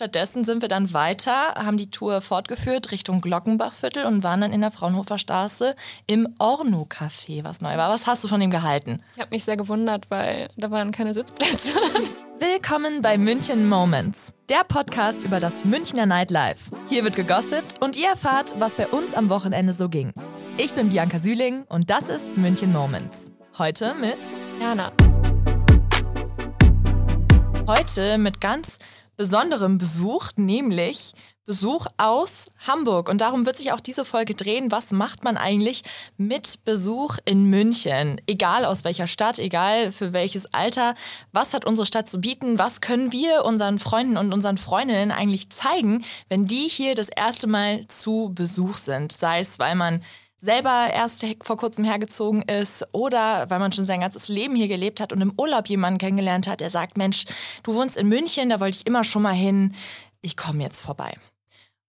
Stattdessen sind wir dann weiter, haben die Tour fortgeführt Richtung Glockenbachviertel und waren dann in der Fraunhofer Straße im Orno-Café, was neu war. Was hast du von ihm gehalten? Ich habe mich sehr gewundert, weil da waren keine Sitzplätze. Willkommen bei München Moments, der Podcast über das Münchner Nightlife. Hier wird gegossipt und ihr erfahrt, was bei uns am Wochenende so ging. Ich bin Bianca Süling und das ist München Moments. Heute mit Jana. Heute mit ganz besonderem Besuch, nämlich Besuch aus Hamburg. Und darum wird sich auch diese Folge drehen. Was macht man eigentlich mit Besuch in München? Egal aus welcher Stadt, egal für welches Alter. Was hat unsere Stadt zu bieten? Was können wir unseren Freunden und unseren Freundinnen eigentlich zeigen, wenn die hier das erste Mal zu Besuch sind? Sei es, weil man selber erst vor kurzem hergezogen ist oder weil man schon sein ganzes Leben hier gelebt hat und im Urlaub jemanden kennengelernt hat, der sagt, Mensch, du wohnst in München, da wollte ich immer schon mal hin, ich komme jetzt vorbei.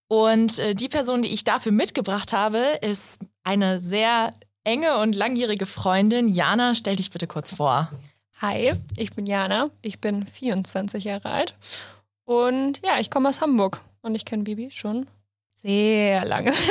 Und äh, die Person, die ich dafür mitgebracht habe, ist eine sehr enge und langjährige Freundin. Jana, stell dich bitte kurz vor. Hi, ich bin Jana, ich bin 24 Jahre alt und ja, ich komme aus Hamburg und ich kenne Bibi schon sehr lange.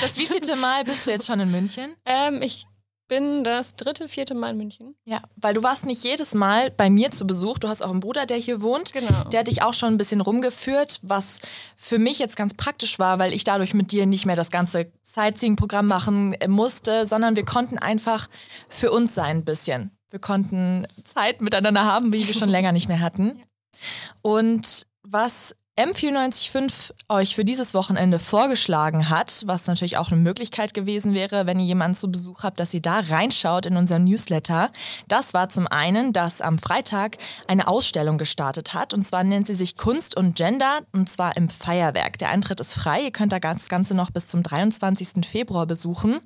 Das wievielte Mal bist du jetzt schon in München? Ähm, ich bin das dritte, vierte Mal in München. Ja, weil du warst nicht jedes Mal bei mir zu Besuch. Du hast auch einen Bruder, der hier wohnt. Genau. Der hat dich auch schon ein bisschen rumgeführt, was für mich jetzt ganz praktisch war, weil ich dadurch mit dir nicht mehr das ganze Sightseeing-Programm machen musste, sondern wir konnten einfach für uns sein ein bisschen. Wir konnten Zeit miteinander haben, wie wir schon länger nicht mehr hatten. Und was M945 euch für dieses Wochenende vorgeschlagen hat, was natürlich auch eine Möglichkeit gewesen wäre, wenn ihr jemanden zu Besuch habt, dass ihr da reinschaut in unserem Newsletter. Das war zum einen, dass am Freitag eine Ausstellung gestartet hat und zwar nennt sie sich Kunst und Gender und zwar im Feierwerk. Der Eintritt ist frei, ihr könnt das Ganze noch bis zum 23. Februar besuchen.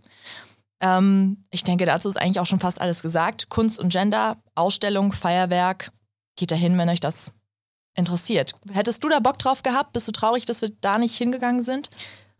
Ähm, ich denke, dazu ist eigentlich auch schon fast alles gesagt. Kunst und Gender, Ausstellung, Feierwerk. Geht dahin, wenn euch das interessiert. Hättest du da Bock drauf gehabt? Bist du traurig, dass wir da nicht hingegangen sind?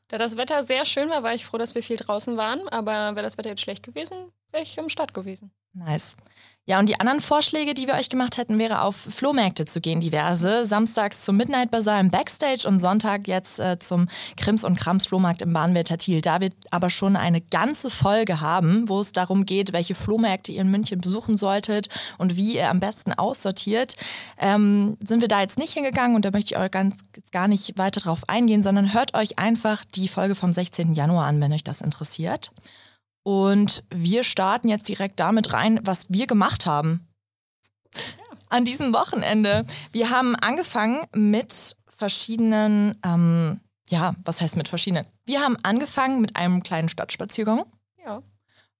Da das Wetter sehr schön war, war ich froh, dass wir viel draußen waren. Aber wäre das Wetter jetzt schlecht gewesen, wäre ich im Stadt gewesen. Nice. Ja, und die anderen Vorschläge, die wir euch gemacht hätten, wäre auf Flohmärkte zu gehen, diverse. Samstags zum Midnight Bazaar im Backstage und Sonntag jetzt äh, zum Krims und Krams Flohmarkt im Bahnwärter Thiel. Da wird aber schon eine ganze Folge haben, wo es darum geht, welche Flohmärkte ihr in München besuchen solltet und wie ihr am besten aussortiert. Ähm, sind wir da jetzt nicht hingegangen und da möchte ich euch ganz, gar nicht weiter drauf eingehen, sondern hört euch einfach die Folge vom 16. Januar an, wenn euch das interessiert. Und wir starten jetzt direkt damit rein, was wir gemacht haben. An diesem Wochenende. Wir haben angefangen mit verschiedenen, ähm, ja, was heißt mit verschiedenen? Wir haben angefangen mit einem kleinen Stadtspaziergang. Ja.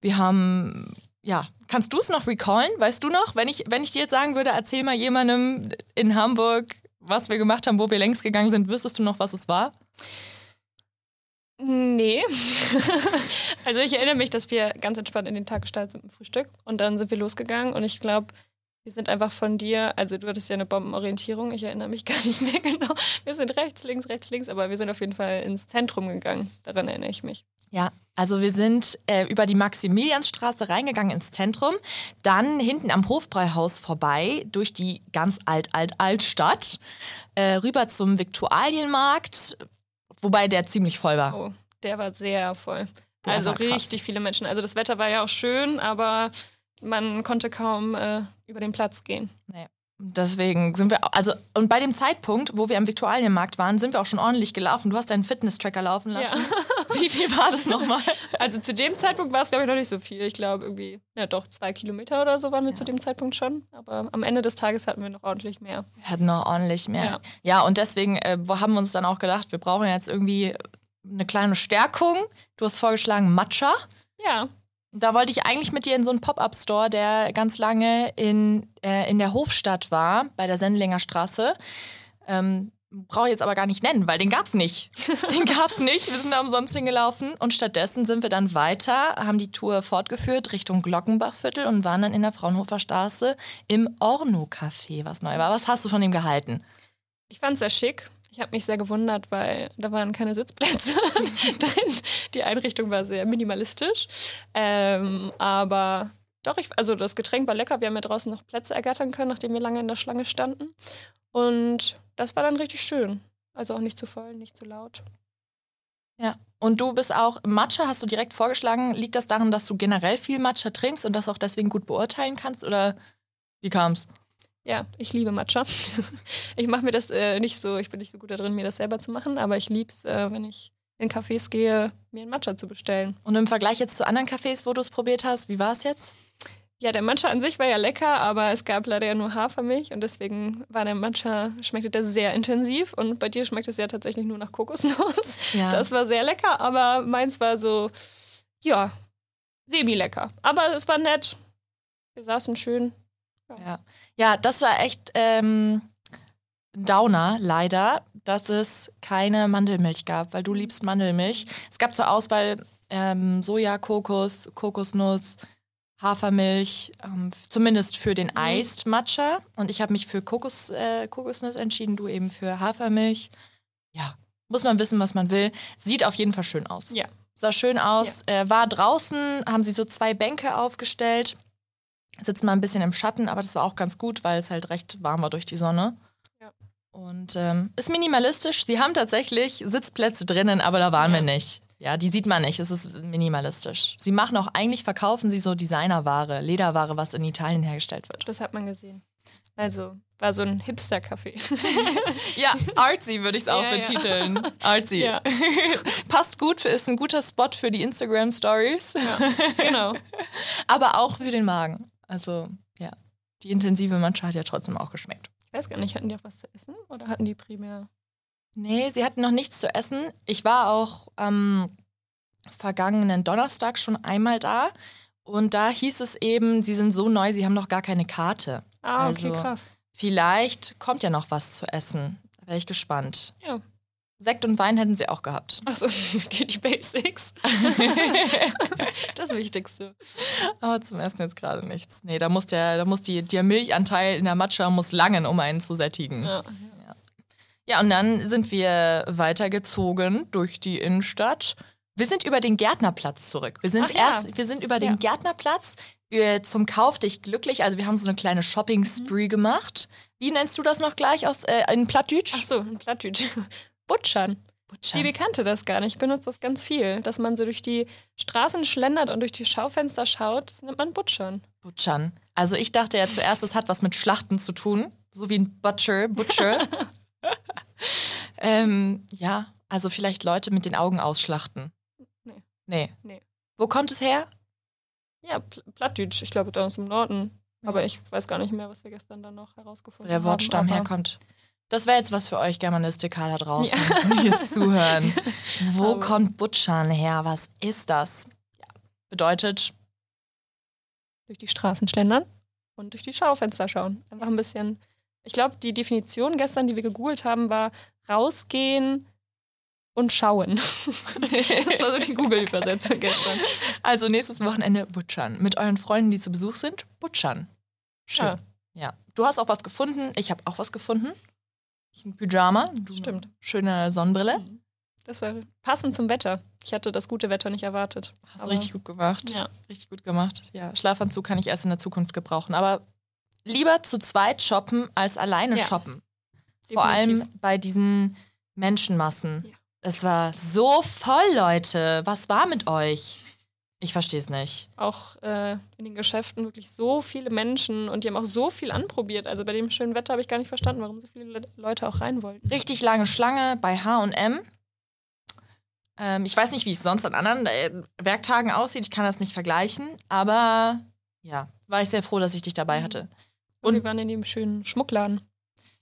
Wir haben, ja, kannst du es noch recallen? Weißt du noch? Wenn ich, wenn ich dir jetzt sagen würde, erzähl mal jemandem in Hamburg, was wir gemacht haben, wo wir längst gegangen sind, wüsstest du noch, was es war? Nee. also ich erinnere mich, dass wir ganz entspannt in den Tag gestartet sind mit dem Frühstück und dann sind wir losgegangen und ich glaube, wir sind einfach von dir, also du hattest ja eine Bombenorientierung, ich erinnere mich gar nicht mehr genau. Wir sind rechts, links, rechts, links, aber wir sind auf jeden Fall ins Zentrum gegangen. Daran erinnere ich mich. Ja, also wir sind äh, über die Maximiliansstraße reingegangen ins Zentrum, dann hinten am Hofbräuhaus vorbei, durch die ganz alt, alt, alt Stadt, äh, rüber zum Viktualienmarkt, Wobei der ziemlich voll war. Oh, der war sehr voll. Der also richtig viele Menschen. Also das Wetter war ja auch schön, aber man konnte kaum äh, über den Platz gehen. Nee. Deswegen sind wir, also, und bei dem Zeitpunkt, wo wir am Viktualienmarkt waren, sind wir auch schon ordentlich gelaufen. Du hast deinen Fitness-Tracker laufen lassen. Ja. Wie viel war das nochmal? Also zu dem Zeitpunkt war es, glaube ich, noch nicht so viel. Ich glaube irgendwie, ja doch, zwei Kilometer oder so waren wir ja. zu dem Zeitpunkt schon. Aber am Ende des Tages hatten wir noch ordentlich mehr. Wir hatten noch ordentlich mehr. Ja, ja und deswegen äh, haben wir uns dann auch gedacht, wir brauchen jetzt irgendwie eine kleine Stärkung. Du hast vorgeschlagen Matcha. Ja. Da wollte ich eigentlich mit dir in so einen Pop-Up-Store, der ganz lange in, äh, in der Hofstadt war, bei der Sendlinger Straße. Ähm, Brauche ich jetzt aber gar nicht nennen, weil den gab es nicht. Den gab es nicht. Wir sind da umsonst hingelaufen und stattdessen sind wir dann weiter, haben die Tour fortgeführt Richtung Glockenbachviertel und waren dann in der Fraunhofer Straße im Orno-Café, was neu war. Was hast du von dem gehalten? Ich fand es sehr schick. Ich habe mich sehr gewundert, weil da waren keine Sitzplätze drin. Die Einrichtung war sehr minimalistisch. Ähm, aber doch, ich, also das Getränk war lecker. Wir haben ja draußen noch Plätze ergattern können, nachdem wir lange in der Schlange standen. Und das war dann richtig schön. Also auch nicht zu voll, nicht zu laut. Ja. Und du bist auch Matcha, hast du direkt vorgeschlagen. Liegt das daran, dass du generell viel Matcha trinkst und das auch deswegen gut beurteilen kannst? Oder wie kam's? Ja, ich liebe Matcha. ich mache mir das äh, nicht so, ich bin nicht so gut darin, mir das selber zu machen, aber ich liebe es, äh, wenn ich in Cafés gehe, mir einen Matcha zu bestellen. Und im Vergleich jetzt zu anderen Cafés, wo du es probiert hast, wie war es jetzt? Ja, der Matcha an sich war ja lecker, aber es gab leider ja nur Hafermilch und deswegen war der Matcha, schmeckte der sehr intensiv und bei dir schmeckt es ja tatsächlich nur nach Kokosnuss. Ja. Das war sehr lecker, aber meins war so, ja, semi-lecker. Aber es war nett. Wir saßen schön. Ja, ja. das war echt ähm, Downer, leider, dass es keine Mandelmilch gab, weil du liebst Mandelmilch. Es gab zur Auswahl ähm, Soja, Kokos, Kokosnuss, Hafermilch, ähm, zumindest für den mhm. Iced Matcha. Und ich habe mich für Kokos, äh, Kokosnuss entschieden, du eben für Hafermilch. Ja, muss man wissen, was man will. Sieht auf jeden Fall schön aus. Ja. Sah schön aus. Ja. Äh, war draußen, haben sie so zwei Bänke aufgestellt. Sitzen mal ein bisschen im Schatten, aber das war auch ganz gut, weil es halt recht warm war durch die Sonne. Ja. Und ähm, ist minimalistisch. Sie haben tatsächlich Sitzplätze drinnen, aber da waren ja. wir nicht. Ja, die sieht man nicht. Es ist minimalistisch. Sie machen auch, eigentlich verkaufen sie so Designerware, Lederware, was in Italien hergestellt wird. Das hat man gesehen. Also war so ein Hipster-Café. ja, artsy würde ich es auch ja, betiteln. Ja. Artsy. Ja. Passt gut, ist ein guter Spot für die Instagram-Stories. Ja, genau. Aber auch für den Magen. Also, ja. Die intensive Mancha hat ja trotzdem auch geschmeckt. Ich weiß gar nicht, hatten die auch was zu essen oder hatten die primär Nee, sie hatten noch nichts zu essen. Ich war auch am vergangenen Donnerstag schon einmal da. Und da hieß es eben, sie sind so neu, sie haben noch gar keine Karte. Ah, okay, also, krass. Vielleicht kommt ja noch was zu essen. Da wäre ich gespannt. Ja. Sekt und Wein hätten sie auch gehabt. Achso, geht die Basics. das Wichtigste. Aber zum Essen jetzt gerade nichts. Nee, da muss der, da muss die, der Milchanteil in der Matcha muss langen, um einen zu sättigen. Ja. Ja, und dann sind wir weitergezogen durch die Innenstadt. Wir sind über den Gärtnerplatz zurück. Wir sind Ach erst, ja. wir sind über den ja. Gärtnerplatz äh, zum Kauf dich glücklich. Also wir haben so eine kleine Shopping-Spree mhm. gemacht. Wie nennst du das noch gleich aus äh, in Plattdütsch? Ach so, in Plattdütsch. Butschern. Butschern. Die bekannte das gar nicht. Ich benutze das ganz viel. Dass man so durch die Straßen schlendert und durch die Schaufenster schaut, das nennt man Butschern. Butschern. Also ich dachte ja zuerst, das hat was mit Schlachten zu tun. So wie ein Butcher, Butcher. ähm, ja, also vielleicht Leute mit den Augen ausschlachten. Nee. Nee. nee. Wo kommt es her? Ja, Plattdeutsch, ich glaube da aus dem Norden. Ja. Aber ich weiß gar nicht mehr, was wir gestern dann noch herausgefunden haben. Wo der Wortstamm haben, herkommt. Das wäre jetzt was für euch Germanistiker da draußen, ja. die jetzt zuhören. Wo kommt Butschan her? Was ist das? Ja. Bedeutet durch die Straßen schlendern und durch die Schaufenster schauen. Einfach ein bisschen ich glaube, die Definition gestern, die wir gegoogelt haben, war rausgehen und schauen. das war so die Google-Übersetzung gestern. Also nächstes Wochenende butchern. Mit euren Freunden, die zu Besuch sind, butchern. Schön. Ja. ja. Du hast auch was gefunden. Ich habe auch was gefunden. Ein Pyjama. Du, Stimmt. Schöne Sonnenbrille. Mhm. Das war passend zum Wetter. Ich hatte das gute Wetter nicht erwartet. Hast du richtig gut gemacht. Ja. Richtig gut gemacht. Ja, Schlafanzug kann ich erst in der Zukunft gebrauchen. Aber lieber zu zweit shoppen als alleine ja. shoppen. Definitiv. Vor allem bei diesen Menschenmassen. Ja. Es war so voll, Leute. Was war mit euch? Ich verstehe es nicht. Auch äh, in den Geschäften wirklich so viele Menschen und die haben auch so viel anprobiert. Also bei dem schönen Wetter habe ich gar nicht verstanden, warum so viele Leute auch rein wollten. Richtig lange Schlange bei HM. Ähm, ich weiß nicht, wie es sonst an anderen äh, Werktagen aussieht. Ich kann das nicht vergleichen. Aber ja, war ich sehr froh, dass ich dich dabei mhm. hatte. Und wir waren in dem schönen Schmuckladen.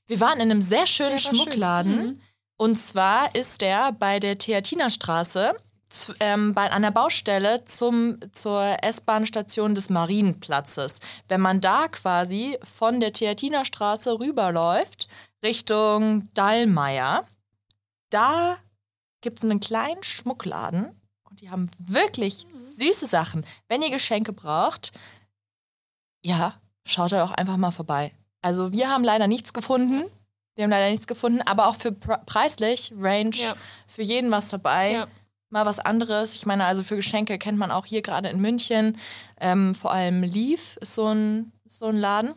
Wir waren in einem sehr schönen Schmuckladen. Schön. Mhm. Und zwar ist der bei der Theatinerstraße zu, ähm, bei, an der Baustelle zum, zur S-Bahn-Station des Marienplatzes. Wenn man da quasi von der Theatinerstraße rüberläuft Richtung Dallmayr, da gibt es einen kleinen Schmuckladen und die haben wirklich süße Sachen. Wenn ihr Geschenke braucht, ja, schaut da auch einfach mal vorbei. Also wir haben leider nichts gefunden. Wir haben leider nichts gefunden, aber auch für preislich, Range, ja. für jeden was dabei. Ja. Mal was anderes. Ich meine, also für Geschenke kennt man auch hier gerade in München. Ähm, vor allem Leaf ist so ein, so ein Laden.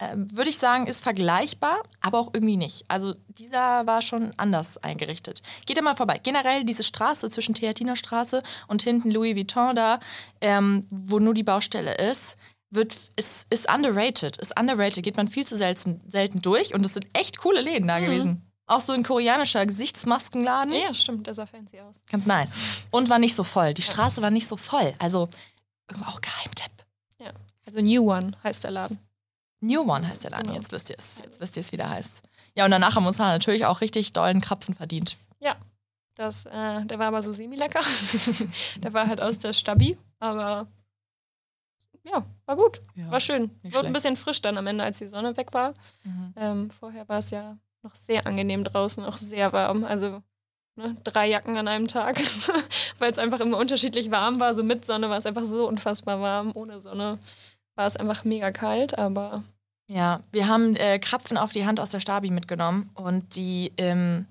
ähm, würde ich sagen, ist vergleichbar, aber auch irgendwie nicht. Also dieser war schon anders eingerichtet. Geht immer vorbei. Generell diese Straße zwischen Theatiner Straße und hinten Louis Vuitton da, ähm, wo nur die Baustelle ist, wird, ist, ist underrated. Ist underrated. Geht man viel zu selten, selten durch und es sind echt coole Läden da mhm. gewesen. Auch so ein koreanischer Gesichtsmaskenladen. Ja, stimmt, der sah fancy aus. Ganz nice. Und war nicht so voll. Die Straße war nicht so voll. Also auch Geheimtipp. Ja. Also New One heißt der Laden. New One heißt der Laden, genau. jetzt wisst ihr es. Jetzt wisst ihr es, wie der heißt. Ja, und danach haben wir uns natürlich auch richtig dollen Krapfen verdient. Ja, das, äh, der war aber so semi-lecker. der war halt aus der Stabi, aber ja, war gut. Ja, war schön. Wurde ein bisschen frisch dann am Ende, als die Sonne weg war. Mhm. Ähm, vorher war es ja noch sehr angenehm draußen, auch sehr warm. Also ne, drei Jacken an einem Tag, weil es einfach immer unterschiedlich warm war. So mit Sonne war es einfach so unfassbar warm, ohne Sonne war es einfach mega kalt, aber ja, wir haben äh, Krapfen auf die Hand aus der Stabi mitgenommen und die im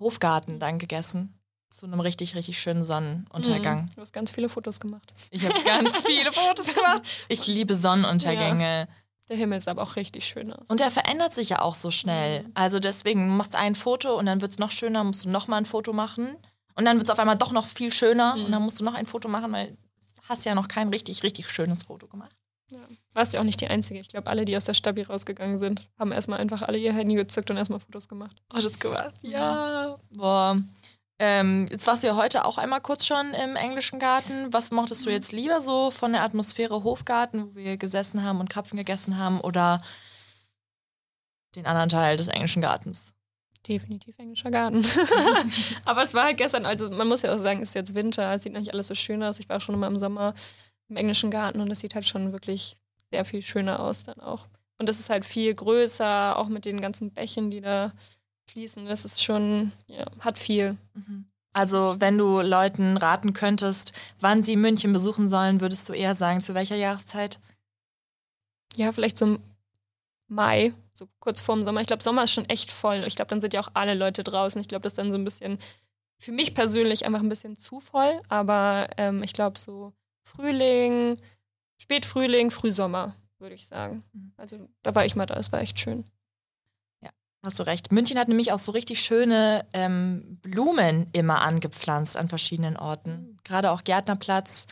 Hofgarten dann gegessen. Zu einem richtig, richtig schönen Sonnenuntergang. Mhm. Du hast ganz viele Fotos gemacht. Ich habe ganz viele Fotos gemacht. Ich liebe Sonnenuntergänge. Ja. Der Himmel sah aber auch richtig schön aus. Und der verändert sich ja auch so schnell. Mhm. Also deswegen, du machst ein Foto und dann wird es noch schöner, musst du nochmal ein Foto machen. Und dann wird es auf einmal doch noch viel schöner mhm. und dann musst du noch ein Foto machen, weil du hast ja noch kein richtig, richtig schönes Foto gemacht. Ja. Warst ja auch nicht die Einzige. Ich glaube, alle, die aus der Stabi rausgegangen sind, haben erstmal einfach alle ihr Handy gezückt und erstmal Fotos gemacht. Oh, das gemacht? Ja. Boah. Ähm, jetzt warst du ja heute auch einmal kurz schon im englischen Garten. Was mochtest du mhm. jetzt lieber so von der Atmosphäre Hofgarten, wo wir gesessen haben und Krapfen gegessen haben, oder den anderen Teil des englischen Gartens? Definitiv englischer Garten. Aber es war halt gestern, also man muss ja auch sagen, es ist jetzt Winter, es sieht nicht alles so schön aus. Ich war schon immer im Sommer im englischen Garten und es sieht halt schon wirklich sehr viel schöner aus dann auch. Und das ist halt viel größer, auch mit den ganzen Bächen, die da fließen. Das ist schon, ja, hat viel. Mhm. Also, wenn du Leuten raten könntest, wann sie München besuchen sollen, würdest du eher sagen, zu welcher Jahreszeit? Ja, vielleicht zum Mai, so kurz vorm Sommer. Ich glaube, Sommer ist schon echt voll. Ich glaube, dann sind ja auch alle Leute draußen. Ich glaube, das ist dann so ein bisschen, für mich persönlich einfach ein bisschen zu voll. Aber ähm, ich glaube, so Frühling, Spätfrühling, Frühsommer, würde ich sagen. Mhm. Also da war ich mal da, es war echt schön. Hast du recht. München hat nämlich auch so richtig schöne ähm, Blumen immer angepflanzt an verschiedenen Orten. Mhm. Gerade auch Gärtnerplatz,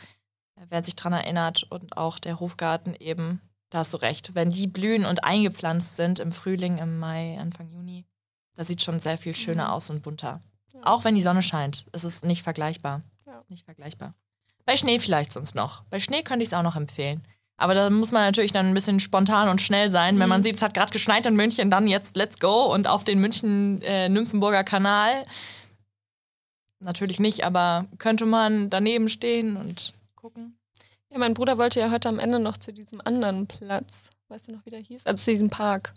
äh, wer sich daran erinnert, und auch der Hofgarten eben. Da hast du recht. Wenn die blühen und eingepflanzt sind im Frühling, im Mai, Anfang Juni, das sieht schon sehr viel schöner mhm. aus und bunter. Ja. Auch wenn die Sonne scheint. Es ist nicht vergleichbar. Ja. Nicht vergleichbar. Bei Schnee vielleicht sonst noch. Bei Schnee könnte ich es auch noch empfehlen. Aber da muss man natürlich dann ein bisschen spontan und schnell sein. Mhm. Wenn man mhm. sieht, es hat gerade geschneit in München, dann jetzt let's go und auf den München-Nymphenburger äh, Kanal. Natürlich nicht, aber könnte man daneben stehen und gucken. Ja, mein Bruder wollte ja heute am Ende noch zu diesem anderen Platz. Weißt du noch, wie der hieß? Also zu diesem Park.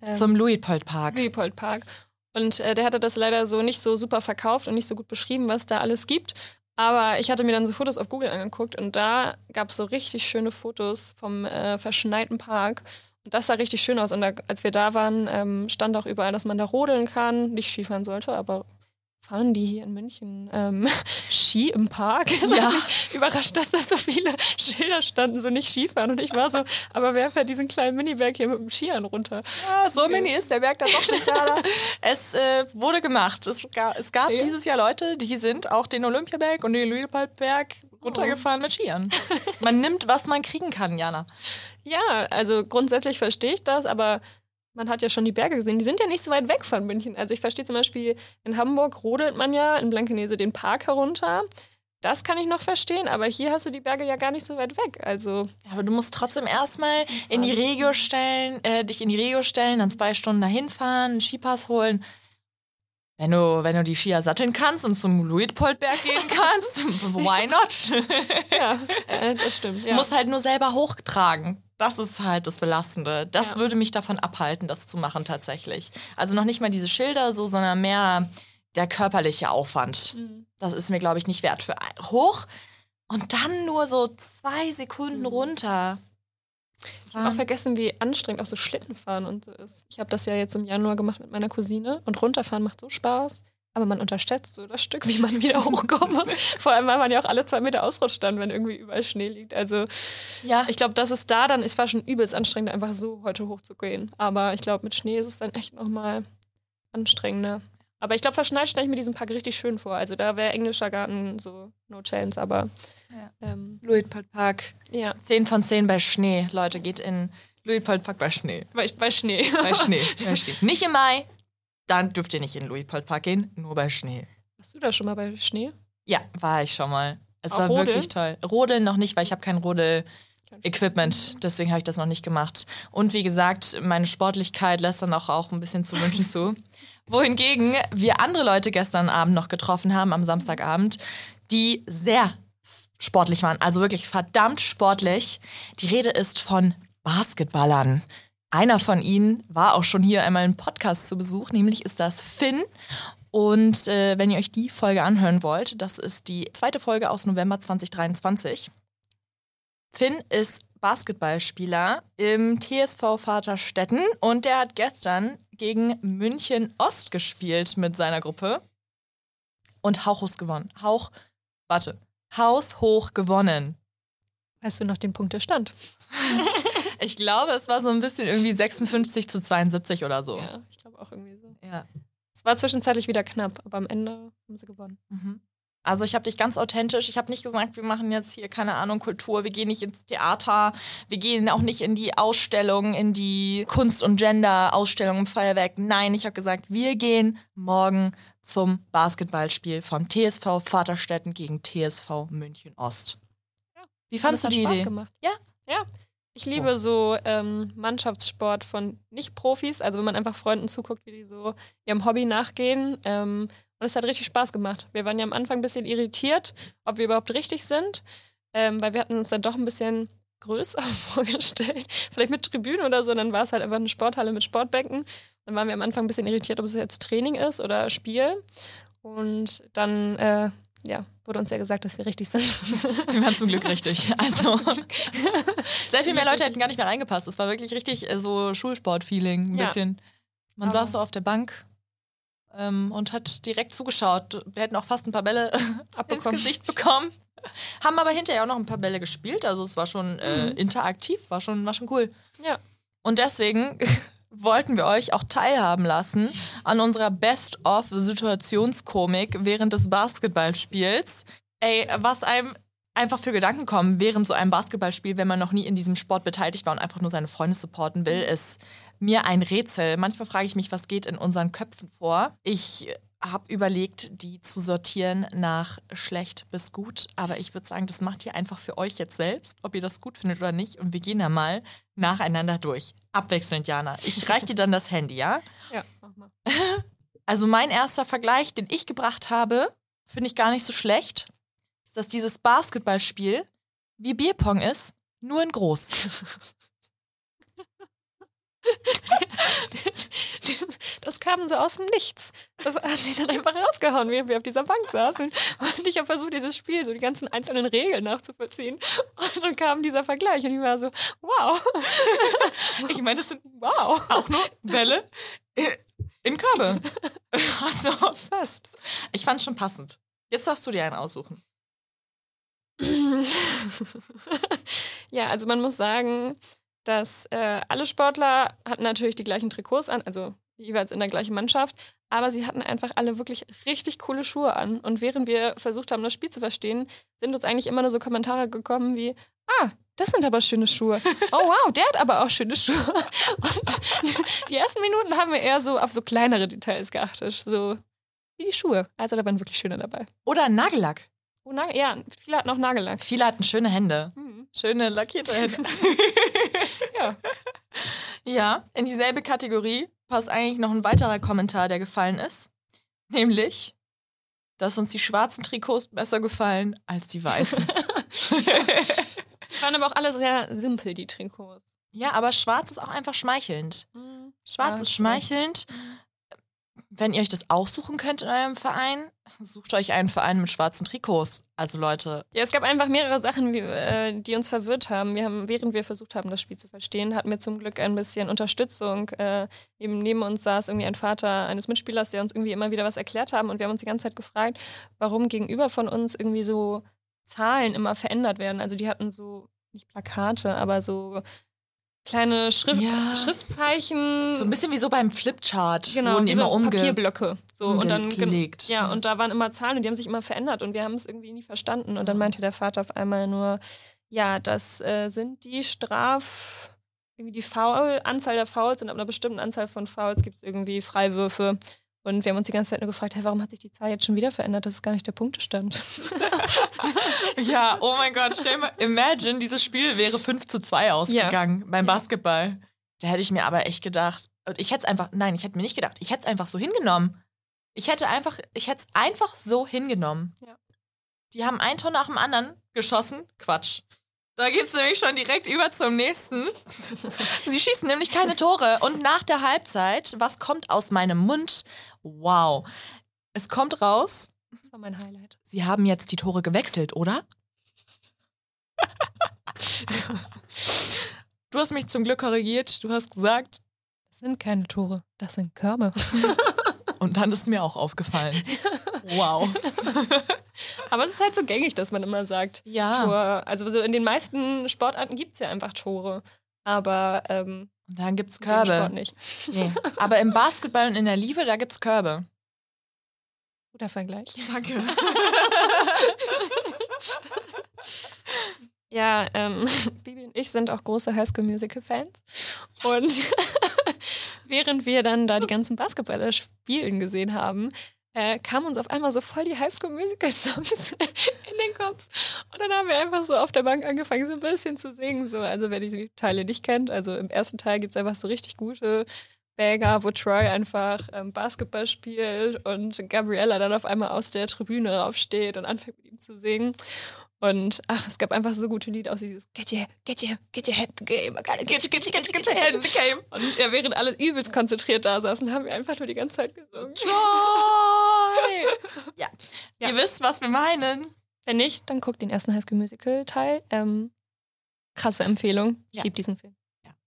Ähm, Zum Luitpold Park. Luitpold Park. Und äh, der hatte das leider so nicht so super verkauft und nicht so gut beschrieben, was da alles gibt. Aber ich hatte mir dann so Fotos auf Google angeguckt und da gab es so richtig schöne Fotos vom äh, verschneiten Park. Und das sah richtig schön aus. Und da, als wir da waren, ähm, stand auch überall, dass man da rodeln kann. Nicht Skifahren sollte, aber fahren die hier in München ähm, Ski im Park? Ja. Ich überrascht, dass da so viele Schilder standen, so nicht Skifahren. Und ich war so, aber wer fährt diesen kleinen Miniberg hier mit dem Skiern runter? Ja, so mini ist der Berg dann doch nicht gerade. es äh, wurde gemacht. Es, gab, es gab ja. dieses Jahr Leute, die sind auch den Olympiaberg und den Lüneburgberg runtergefahren oh. mit Skiern. Man nimmt, was man kriegen kann, Jana. Ja, also grundsätzlich verstehe ich das, aber man hat ja schon die Berge gesehen, die sind ja nicht so weit weg von München. Also ich verstehe zum Beispiel, in Hamburg rodelt man ja in Blankenese den Park herunter. Das kann ich noch verstehen, aber hier hast du die Berge ja gar nicht so weit weg. Also ja, aber du musst trotzdem erstmal in die Regio stellen, äh, dich in die Regio stellen, dann zwei Stunden dahin fahren, einen Skipass holen. Wenn du, wenn du die Skier satteln kannst und zum Luitpoldberg gehen kannst, why not? ja, äh, das stimmt. Ja. Du musst halt nur selber hochtragen. Das ist halt das Belastende. Das ja. würde mich davon abhalten, das zu machen tatsächlich. Also noch nicht mal diese Schilder so, sondern mehr der körperliche Aufwand. Mhm. Das ist mir, glaube ich, nicht wert. Für hoch und dann nur so zwei Sekunden mhm. runter. Ich habe auch vergessen, wie anstrengend auch so Schlittenfahren und so ist. Ich habe das ja jetzt im Januar gemacht mit meiner Cousine und runterfahren macht so Spaß. Aber man unterschätzt so das Stück, wie man wieder hochkommen muss. Vor allem, weil man ja auch alle zwei Meter ausrutscht dann, wenn irgendwie überall Schnee liegt. Also Ja. ich glaube, das ist da dann, es war schon übelst anstrengend, einfach so heute hochzugehen. Aber ich glaube, mit Schnee ist es dann echt nochmal anstrengender. Aber ich glaube, verschneit stelle ich mir diesen Park richtig schön vor. Also da wäre englischer Garten so no chance, aber Ja. ähm, Luitpold Park. ja, 10 von 10 bei Schnee. Leute, geht in Luitpold Park bei Schnee. bei, bei Schnee. Bei Schnee. bei Schnee. Nicht im Mai. Dann dürft ihr nicht in Luitpold Park gehen, nur bei Schnee. Warst du da schon mal bei Schnee? Ja, war ich schon mal. Es Auch war Rodeln? wirklich toll. Rodeln noch nicht, weil ich habe kein Rodel-Equipment. Deswegen habe ich das noch nicht gemacht. Und wie gesagt, meine Sportlichkeit lässt dann auch, auch ein bisschen zu wünschen zu. Wohingegen wir andere Leute gestern Abend noch getroffen haben, am Samstagabend, die sehr sportlich waren. Also wirklich verdammt sportlich. Die Rede ist von Basketballern. Einer von ihnen war auch schon hier einmal im Podcast zu Besuch, nämlich ist das Finn. Und äh, wenn ihr euch die Folge anhören wollt, das ist die zweite Folge aus November 2023. Finn ist Basketballspieler im TSV Vaterstetten und der hat gestern gegen München Ost gespielt mit seiner Gruppe und hauchhoch gewonnen. Hauch, warte, haushoch gewonnen. Weißt du noch den Punktestand? Ich glaube, es war so ein bisschen irgendwie 56 zu 72 oder so. Ja, ich glaube auch irgendwie so. Ja. Es war zwischenzeitlich wieder knapp, aber am Ende haben sie gewonnen. Mhm. Also ich habe dich ganz authentisch. Ich habe nicht gesagt, wir machen jetzt hier keine Ahnung Kultur. Wir gehen nicht ins Theater. Wir gehen auch nicht in die Ausstellung, in die Kunst- und Gender-Ausstellung im Feuerwerk. Nein, ich habe gesagt, wir gehen morgen zum Basketballspiel von TSV Vaterstetten gegen TSV München Ost. Ja. Wie fandest du die Spaß Idee? gemacht. Ja? Ja. Ich liebe so ähm, Mannschaftssport von Nicht-Profis, also wenn man einfach Freunden zuguckt, wie die so ihrem Hobby nachgehen. Ähm, und es hat richtig Spaß gemacht. Wir waren ja am Anfang ein bisschen irritiert, ob wir überhaupt richtig sind, ähm, weil wir hatten uns dann doch ein bisschen größer vorgestellt. Vielleicht mit Tribünen oder so. Und dann war es halt einfach eine Sporthalle mit Sportbänken. Dann waren wir am Anfang ein bisschen irritiert, ob es jetzt Training ist oder Spiel. Und dann äh, ja, wurde uns ja gesagt, dass wir richtig sind. Wir waren zum Glück richtig. Also sehr viel mehr Leute hätten gar nicht mehr reingepasst. Es war wirklich richtig äh, so Schulsport-Feeling. Ein Ja. bisschen. Man Aber- saß so auf der Bank ähm, und hat direkt zugeschaut. Wir hätten auch fast ein paar Bälle ins. Gesicht bekommen. Haben aber hinterher auch noch ein paar Bälle gespielt. Also es war schon äh, interaktiv, war schon, war schon cool. Ja. Und deswegen wollten wir euch auch teilhaben lassen an unserer Best-of-Situationskomik während des Basketballspiels. Ey, was einem einfach für Gedanken kommen während so einem Basketballspiel, wenn man noch nie in diesem Sport beteiligt war und einfach nur seine Freunde supporten will, ist mir ein Rätsel. Manchmal frage ich mich, was geht in unseren Köpfen vor. Ich habe überlegt, die zu sortieren nach schlecht bis gut, aber ich würde sagen, das macht ihr einfach für euch jetzt selbst, ob ihr das gut findet oder nicht. Und wir gehen da mal nacheinander durch. Abwechselnd, Jana. Ich reiche dir dann das Handy, ja? Ja, mach mal. Also mein erster Vergleich, den ich gebracht habe, finde ich gar nicht so schlecht, ist, dass dieses Basketballspiel wie Bierpong ist, nur in groß. Das kam so aus dem Nichts. Das hat sie dann einfach rausgehauen, während wir auf dieser Bank saßen. Und ich habe versucht, dieses Spiel, so die ganzen einzelnen Regeln nachzuvollziehen. Und dann kam dieser Vergleich und ich war so, wow, Ich meine, das sind wow. auch nur Bälle in Körbe. Also, Fast. ich fand es schon passend. Jetzt darfst du dir einen aussuchen. ja, also man muss sagen, dass äh, alle Sportler hatten natürlich die gleichen Trikots an, also jeweils in der gleichen Mannschaft, aber sie hatten einfach alle wirklich richtig coole Schuhe an. Und während wir versucht haben, das Spiel zu verstehen, sind uns eigentlich immer nur so Kommentare gekommen wie, ah, das sind aber schöne Schuhe. Oh wow, der hat aber auch schöne Schuhe. Und die ersten Minuten haben wir eher so auf so kleinere Details geachtet, so wie die Schuhe. Also da waren wirklich schöne dabei. Oder Nagellack. Oh, Nagel ja, viele hatten auch Nagellack. Viele hatten schöne Hände. Mhm. Schöne lackierte Hände. Ja. Ja, in dieselbe Kategorie passt eigentlich noch ein weiterer Kommentar, der gefallen ist. Nämlich, dass uns die schwarzen Trikots besser gefallen als die weißen. Waren aber auch alle sehr simpel, die Trikots. ja, aber schwarz ist auch einfach schmeichelnd. Schwarz Ja, ist ist schmeichelnd. Wenn ihr euch das auch suchen könnt in eurem Verein, sucht euch einen Verein mit schwarzen Trikots. Also Leute. Ja, es gab einfach mehrere Sachen, äh, die uns verwirrt haben. Wir haben, während wir versucht haben, das Spiel zu verstehen, hatten wir zum Glück ein bisschen Unterstützung. Äh, eben neben uns saß irgendwie ein Vater eines Mitspielers, der uns irgendwie immer wieder was erklärt haben und wir haben uns die ganze Zeit gefragt, warum gegenüber von uns irgendwie so Zahlen immer verändert werden. Also die hatten so nicht Plakate, aber so kleine Schrift Ja. Schriftzeichen. So ein bisschen wie so beim Flipchart. Genau, wurden wie immer so umge Papierblöcke. So, und dann, umgelegt. ja, und da waren immer Zahlen und die haben sich immer verändert und wir haben es irgendwie nie verstanden. Und dann meinte der Vater auf einmal nur, ja, das äh, sind die Straf, irgendwie die Foul, Anzahl der Fouls und ab einer bestimmten Anzahl von Fouls gibt es irgendwie Freiwürfe. Und wir haben uns die ganze Zeit nur gefragt, hey, warum hat sich die Zahl jetzt schon wieder verändert? Das ist gar nicht der Punktestand. Ja, oh mein Gott, stell mal, imagine, dieses Spiel wäre 5 zu 2 ausgegangen beim Ja. Basketball. Da hätte ich mir aber echt gedacht, ich hätte es einfach, nein, ich hätte mir nicht gedacht, ich hätte es einfach so hingenommen. Ich hätte einfach, ich hätte es einfach so hingenommen. Ja. Die haben ein Tor nach dem anderen geschossen. Quatsch. Da geht es nämlich schon direkt über zum nächsten. Sie schießen nämlich keine Tore. Und nach der Halbzeit, was kommt aus meinem Mund? Wow. Es kommt raus, Das war mein Highlight. Sie haben jetzt die Tore gewechselt, oder? du hast mich zum Glück korrigiert. Du hast gesagt, Das sind keine Tore, das sind Körbe. und dann ist mir auch aufgefallen. Wow. Aber es ist halt so gängig, dass man immer sagt, Ja. Tor. Also so in den meisten Sportarten gibt es ja einfach Tore. Aber ähm, Und dann gibt's im Sport Körbe. nicht. Nee. Aber im Basketball und in der Liebe, da gibt's Körbe. Guter Vergleich. Danke. Ja, ähm, Bibi und ich sind auch große Highschool Musical Fans. Und während wir dann da die ganzen Basketballer spielen gesehen haben, äh, kamen uns auf einmal so voll die Highschool Musical Songs in den Kopf. Und dann haben wir einfach so auf der Bank angefangen, so ein bisschen zu singen. So. Also wer die Teile nicht kennt, also im ersten Teil gibt es einfach so richtig gute Banger, wo Troy einfach ähm, Basketball spielt und Gabriella dann auf einmal aus der Tribüne raufsteht und anfängt mit ihm zu singen. Und ach, es gab einfach so gute Lieder aus dieses Get your, get your, get your head in the game. I gotta get, you, get, you, get, you, get your head in the game. Und ja, während alle übelst konzentriert da saßen, haben wir einfach nur die ganze Zeit gesungen. Troy! ja. Ja. Ihr wisst, was wir meinen. Wenn nicht, dann guckt den ersten High School Musical Teil. Ähm, krasse Empfehlung. Ich Ja. liebe diesen Film.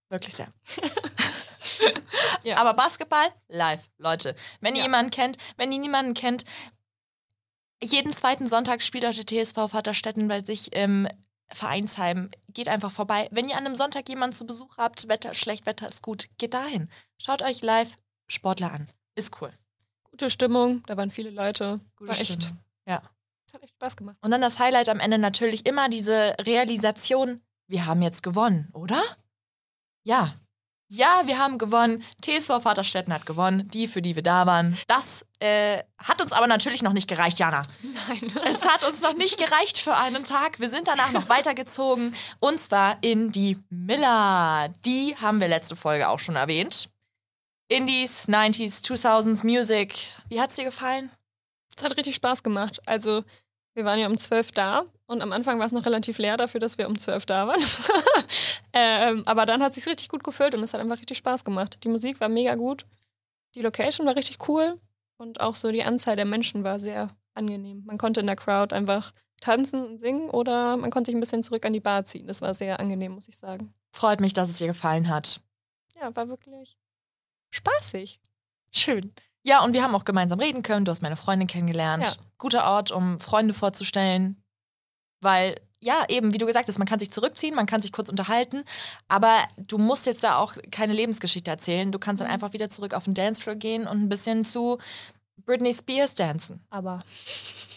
Wirklich sehr. Ja. Aber Basketball live, Leute. Wenn ihr Ja. jemanden kennt, wenn ihr niemanden kennt, jeden zweiten Sonntag spielt auch der TSV Vaterstetten bei sich im Vereinsheim. Geht einfach vorbei. Wenn ihr an einem Sonntag jemanden zu Besuch habt, Wetter ist schlecht, Wetter ist gut, geht dahin. Schaut euch live Sportler an. Ist cool. Gute Stimmung, da waren viele Leute. Gute War echt, Stimmung. Ja. hat echt Spaß gemacht. Und dann das Highlight am Ende natürlich immer diese Realisation, wir haben jetzt gewonnen, oder? Ja. Ja, wir haben gewonnen. TSV Vaterstetten hat gewonnen, die, für die wir da waren. Das äh, hat uns aber natürlich noch nicht gereicht, Jana. Nein. Es hat uns noch nicht gereicht für einen Tag. Wir sind danach noch weitergezogen. Und zwar in die Miller. Die haben wir letzte Folge auch schon erwähnt. Indies, 90s, 2000s Music. Wie hat's dir gefallen? Es hat richtig Spaß gemacht. Also, wir waren ja um 12 da und am Anfang war es noch relativ leer dafür, dass wir um 12 da waren. ähm, aber dann hat es sich richtig gut gefüllt und es hat einfach richtig Spaß gemacht. Die Musik war mega gut, die Location war richtig cool und auch so die Anzahl der Menschen war sehr angenehm. Man konnte in der Crowd einfach tanzen und singen oder man konnte sich ein bisschen zurück an die Bar ziehen. Das war sehr angenehm, muss ich sagen. Freut mich, dass es dir gefallen hat. Ja, war wirklich spaßig. Schön. Ja, und wir haben auch gemeinsam reden können. Du hast meine Freundin kennengelernt. Ja. Guter Ort, um Freunde vorzustellen. Weil, ja, eben, wie du gesagt hast, man kann sich zurückziehen, man kann sich kurz unterhalten, aber du musst jetzt da auch keine Lebensgeschichte erzählen. Du kannst dann Mhm. einfach wieder zurück auf den Dancefloor gehen und ein bisschen zu Britney Spears dancen. Aber.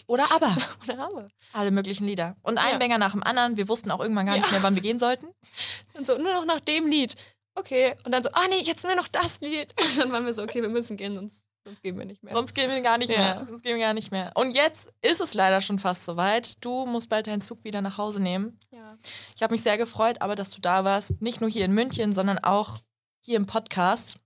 Oder aber. Oder aber. Alle möglichen Lieder. Und ein Ja. Banger nach dem anderen. Wir wussten auch irgendwann gar nicht Ja. mehr, wann wir gehen sollten. Und so, nur noch nach dem Lied. Okay. Und dann so, ah nee, jetzt nur noch das Lied. Und dann waren wir so, okay, wir müssen gehen, sonst, sonst gehen wir nicht mehr. Sonst gehen wir gar nicht Ja. mehr. Sonst gehen wir gar nicht mehr. Und jetzt ist es leider schon fast soweit. Du musst bald deinen Zug wieder nach Hause nehmen. ja. Ich habe mich sehr gefreut, aber dass du da warst. Nicht nur hier in München, sondern auch hier im Podcast.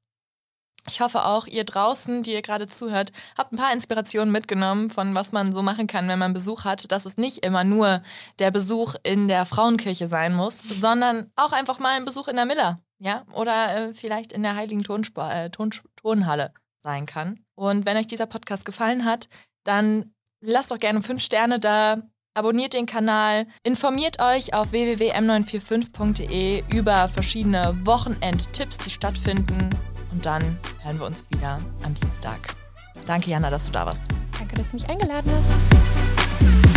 Ich hoffe auch, ihr draußen, die ihr gerade zuhört, habt ein paar Inspirationen mitgenommen von was man so machen kann, wenn man Besuch hat, dass es nicht immer nur der Besuch in der Frauenkirche sein muss, sondern auch einfach mal ein Besuch in der Miller, ja, oder äh, vielleicht in der Heiligen Tonspa äh, Ton Turnhalle. Sein kann. Und wenn euch dieser Podcast gefallen hat, dann lasst doch gerne fünf Sterne da, abonniert den Kanal, informiert euch auf www.m945.de über verschiedene Wochenendtipps, die stattfinden. Und dann hören wir uns wieder am Dienstag. Danke, Jana, dass du da warst. Danke, dass du mich eingeladen hast.